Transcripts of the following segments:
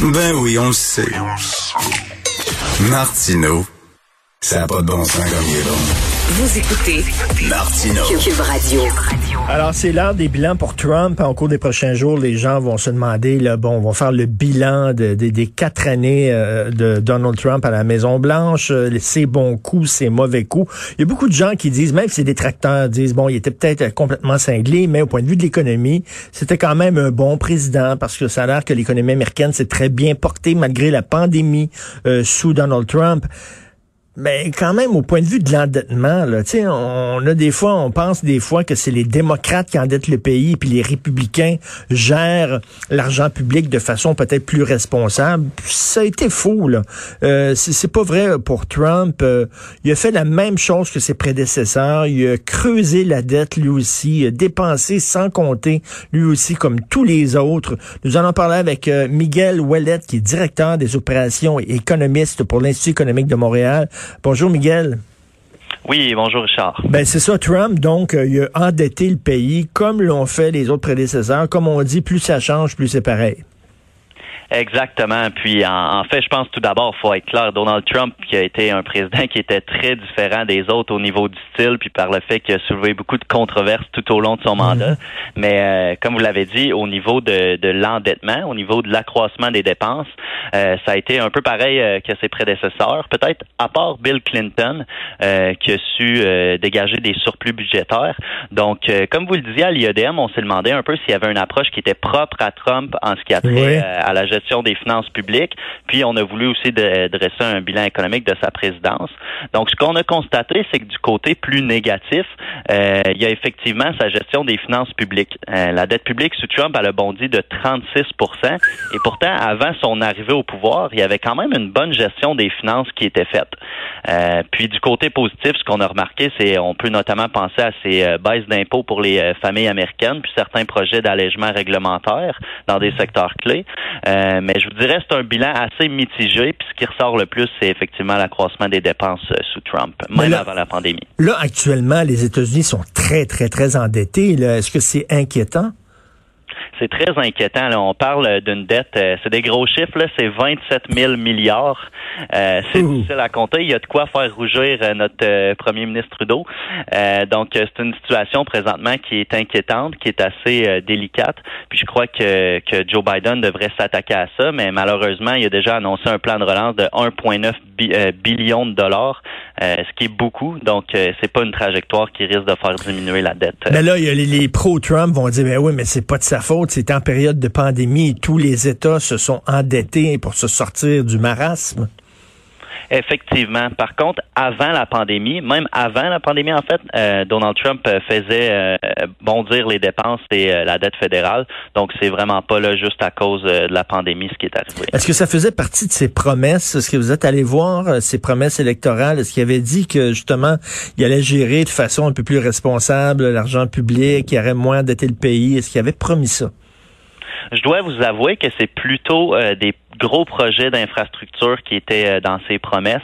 Ben oui, on le sait. Martino, ça n'a pas de bon sens comme il est bon. Vous écoutez Martino. Cube Radio. Alors, c'est l'heure des bilans pour Trump. En cours des prochains jours, les gens vont se demander, là, bon, on va faire le bilan de, de- des quatre années euh, de Donald Trump à la Maison-Blanche, euh, ses bons coups, ses mauvais coups. Il y a beaucoup de gens qui disent, même si ses détracteurs disent, bon, il était peut-être euh, complètement cinglé, mais au point de vue de l'économie, c'était quand même un bon président parce que ça a l'air que l'économie américaine s'est très bien portée malgré la pandémie euh, sous Donald Trump. Mais quand même, au point de vue de l'endettement, là, sais, on a des fois, on pense des fois que c'est les démocrates qui endettent le pays, puis les républicains gèrent l'argent public de façon peut-être plus responsable. Ça a été faux, là. Euh, c'est pas vrai pour Trump. Euh, il a fait la même chose que ses prédécesseurs. Il a creusé la dette lui aussi, il a dépensé sans compter lui aussi, comme tous les autres. Nous allons parler avec euh, Miguel Ouellet, qui est directeur des opérations et économiste pour l'Institut économique de Montréal. Bonjour Miguel. Oui, bonjour Richard. Ben c'est ça, Trump, donc, euh, il a endetté le pays comme l'ont fait les autres prédécesseurs. Comme on dit, plus ça change, plus c'est pareil. Exactement. Puis en, en fait, je pense tout d'abord, faut être clair, Donald Trump qui a été un président qui était très différent des autres au niveau du style, puis par le fait qu'il a soulevé beaucoup de controverses tout au long de son mandat. Mais euh, comme vous l'avez dit, au niveau de, de l'endettement, au niveau de l'accroissement des dépenses, euh, ça a été un peu pareil euh, que ses prédécesseurs. Peut-être à part Bill Clinton, euh, qui a su euh, dégager des surplus budgétaires. Donc, euh, comme vous le disiez à l'IEDM, on s'est demandé un peu s'il y avait une approche qui était propre à Trump en ce qui a trait Oui. à la gestion des finances publiques. Puis, on a voulu aussi de- dresser un bilan économique de sa présidence. Donc, ce qu'on a constaté, c'est que du côté plus négatif, euh, il y a effectivement sa gestion des finances publiques. Euh, la dette publique sous Trump, elle a bondi de 36% Et pourtant, avant son arrivée au pouvoir, il y avait quand même une bonne gestion des finances qui était faite. Euh, puis du côté positif, ce qu'on a remarqué, c'est on peut notamment penser à ces euh, baisses d'impôts pour les euh, familles américaines, puis certains projets d'allègement réglementaire dans des secteurs clés. Euh, mais je vous dirais c'est un bilan assez mitigé. Puis ce qui ressort le plus, c'est effectivement l'accroissement des dépenses sous Trump, même là- avant la pandémie. Là, actuellement, les États-Unis sont très, très, très endettés. Est-ce que c'est inquiétant? C'est très inquiétant. Là. On parle d'une dette, euh, c'est des gros chiffres, là, c'est 27 000 milliards. Euh, c'est difficile à compter. Il y a de quoi faire rougir euh, notre premier ministre Trudeau. Euh, donc, c'est une situation présentement qui est inquiétante, qui est assez euh, délicate. Puis je crois que, que Joe Biden devrait s'attaquer à ça, mais malheureusement, il a déjà annoncé un plan de relance de 1,9 bi- euh, billion de dollars, euh, ce qui est beaucoup. Donc, euh, c'est pas une trajectoire qui risque de faire diminuer la dette. Mais là, y a les, les pro-Trump vont dire, ben oui, mais c'est pas de sa faute. C'est en période de pandémie. Tous les États se sont endettés pour se sortir du marasme. Effectivement. Par contre, avant la pandémie, même avant la pandémie, en fait, euh, Donald Trump euh, faisait euh, bondir les dépenses et euh, la dette fédérale. Donc, c'est vraiment pas là juste à cause euh, de la pandémie ce qui est arrivé. Est-ce que ça faisait partie de ses promesses? Est-ce que vous êtes allé voir euh, ses promesses électorales? Est-ce qu'il avait dit que, justement, il allait gérer de façon un peu plus responsable l'argent public, qu'il y aurait moins endetté le pays? Est-ce qu'il avait promis ça? Je dois vous avouer que c'est plutôt euh, des gros projets d'infrastructure qui étaient euh, dans ses promesses.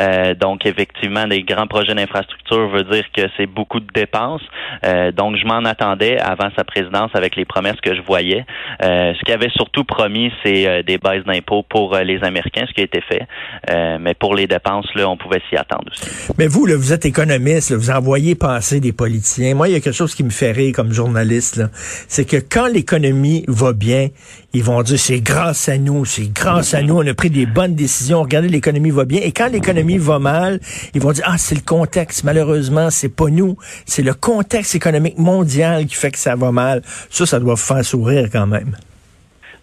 Euh, donc, effectivement, des grands projets d'infrastructure veut dire que c'est beaucoup de dépenses. Euh, donc, je m'en attendais avant sa présidence avec les promesses que je voyais. Euh, ce qu'il avait surtout promis, c'est euh, des baisses d'impôts pour euh, les Américains, ce qui a été fait. Mais pour les dépenses, là, on pouvait s'y attendre aussi. Mais vous, là, vous êtes économiste, là, vous envoyez passer des politiciens. Moi, il y a quelque chose qui me fait rire comme journaliste, c'est que quand l'économie va bien, ils vont dire c'est grâce à nous, c'est grâce à nous, on a pris des bonnes décisions, regardez, l'économie va bien. Et quand l'économie va mal, ils vont dire ah, c'est le contexte, malheureusement, c'est pas nous, c'est le contexte économique mondial qui fait que ça va mal. Ça, ça doit vous faire sourire quand même.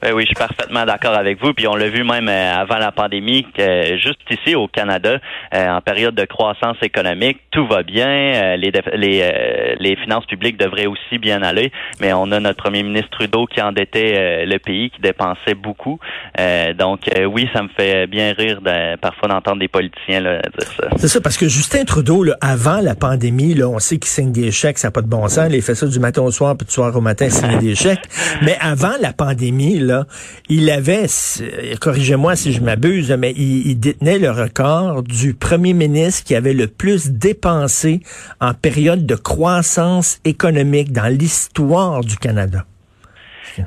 Ben oui, je suis parfaitement d'accord avec vous. Puis on l'a vu même euh, avant la pandémie, que juste ici au Canada, euh, en période de croissance économique, tout va bien. euh, les, les, les finances publiques devraient aussi bien aller. Mais on a notre premier ministre Trudeau qui endettait le pays, qui dépensait beaucoup. Donc oui, ça me fait bien rire de- parfois d'entendre des politiciens là, dire ça. C'est ça, parce que Justin Trudeau, là, avant la pandémie, là, on sait qu'il signe des chèques, ça n'a pas de bon sens. Il fait ça du matin au soir, puis du soir au matin, il signe des chèques. Mais avant la pandémie, il avait, corrigez-moi si je m'abuse, mais il détenait le record du premier ministre qui avait le plus dépensé en période de croissance économique dans l'histoire du Canada.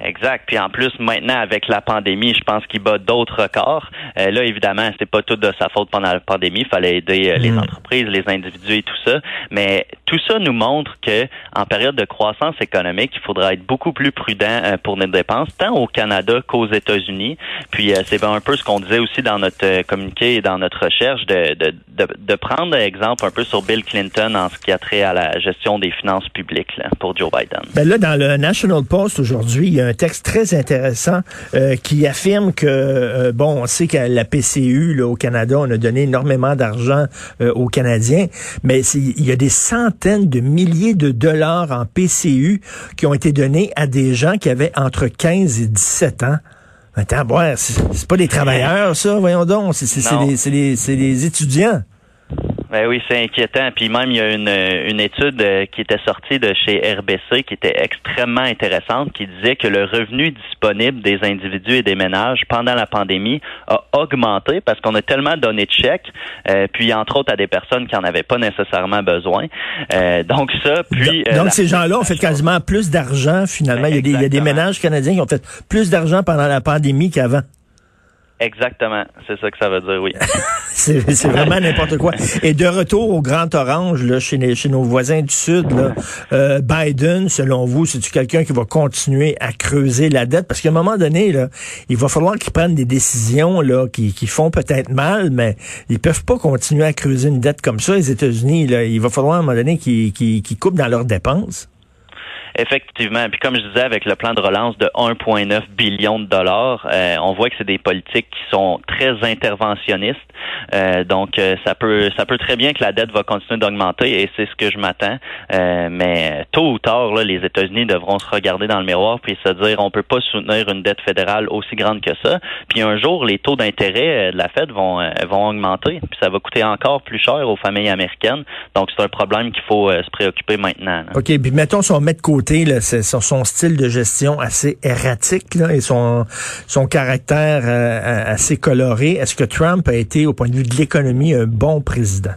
Exact. Puis en plus, maintenant, avec la pandémie, je pense qu'il bat d'autres records. Euh, là, évidemment, c'était pas tout de sa faute pendant la pandémie. Il fallait aider euh, les Mm. entreprises, les individus et tout ça. Mais tout ça nous montre que en période de croissance économique, il faudra être beaucoup plus prudent euh, pour nos dépenses, tant au Canada qu'aux États-Unis. Puis euh, c'est un peu ce qu'on disait aussi dans notre euh, communiqué et dans notre recherche de, de, de, de prendre exemple un peu sur Bill Clinton en ce qui a trait à la gestion des finances publiques là, pour Joe Biden. Ben là, dans le National Post aujourd'hui, il y a un texte très intéressant euh, qui affirme que, euh, bon, on sait qu'à la PCU, là, au Canada, on a donné énormément d'argent euh, aux Canadiens, mais il y a des centaines de milliers de dollars en PCU qui ont été donnés à des gens qui avaient entre 15 et 17 ans. Attends, ouais, c'est pas des travailleurs, ça, voyons donc, c'est c'est- c'est Non. des, c'est des- c'est des étudiants. Ben oui, c'est inquiétant. Puis même, il y a une, une étude euh, qui était sortie de chez RBC qui était extrêmement intéressante, qui disait que le revenu disponible des individus et des ménages pendant la pandémie a augmenté parce qu'on a tellement donné de chèques, euh, puis entre autres à des personnes qui en avaient pas nécessairement besoin. Euh, donc ça, puis... euh, Donc, ces gens-là ont fait quasiment plus d'argent, finalement. Il y, a des, il y a des ménages canadiens qui ont fait plus d'argent pendant la pandémie qu'avant. Exactement, c'est ça que ça veut dire, oui. C'est vraiment n'importe quoi. Et de retour au Grand Orange, là, chez, les- chez nos voisins du Sud, là, euh, Biden, selon vous, c'est-tu quelqu'un qui va continuer à creuser la dette? Parce qu'à un moment donné, là, il va falloir qu'ils prennent des décisions là, qui, qui font peut-être mal, mais ils peuvent pas continuer à creuser une dette comme ça, les États-Unis. Là. Il va falloir à un moment donné qu'ils coupent dans leurs dépenses. Effectivement. Puis comme je disais, avec le plan de relance de 1,9 billion de dollars, euh, on voit que c'est des politiques qui sont très interventionnistes. Euh, donc, euh, ça peut ça peut très bien que la dette va continuer d'augmenter et c'est ce que je m'attends. Mais tôt ou tard, les États-Unis devront se regarder dans le miroir puis se dire on peut pas soutenir une dette fédérale aussi grande que ça. Puis un jour, les taux d'intérêt de la Fed vont vont augmenter. Puis ça va coûter encore plus cher aux familles américaines. Donc, c'est un problème qu'il faut se préoccuper maintenant. OK, puis mettons si on met de côté là, c'est- son, son style de gestion assez erratique là, et son, son caractère euh, assez coloré. Est-ce que Trump a été, au point de vue de l'économie, un bon président?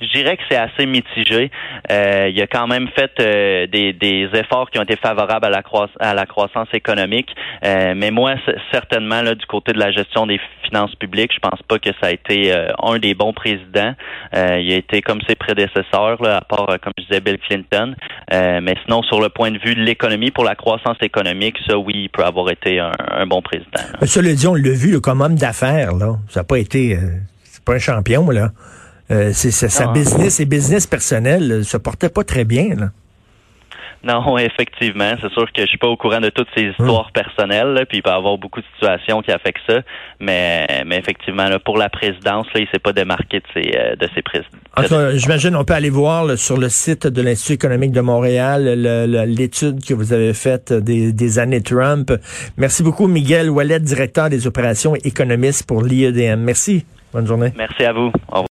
Je dirais que c'est assez mitigé. Euh, il a quand même fait euh, des, des efforts qui ont été favorables à la, à la croissance économique. Euh, mais moi, certainement, là, du côté de la gestion des finances publiques, je pense pas que ça a été euh, un des bons présidents. Euh, il a été comme ses prédécesseurs, là, à part, euh, comme je disais, Bill Clinton. Mais sinon, sur le point de vue de l'économie, pour la croissance économique, ça, oui, il peut avoir été un, un bon président. là. Cela dit, on l'a vu comme homme d'affaires. là. Ça n'a pas été... c'est pas un champion, là. Euh, c'est, sa Non. business, ses business personnels euh, se portaient pas très bien. Là. Non, effectivement. C'est sûr que je suis pas au courant de toutes ces histoires personnelles, là, puis il peut y avoir beaucoup de situations qui affectent ça. Mais, mais effectivement, là, pour la présidence, là, il s'est pas démarqué de ses, euh, de ses présidents. J'imagine on peut aller voir là, sur le site de l'Institut économique de Montréal l'étude que vous avez faite des, des années Trump. Merci beaucoup, Miguel Wallet, directeur des opérations et économiste pour l'IEDM. Merci. Bonne journée. Merci à vous. Au revoir.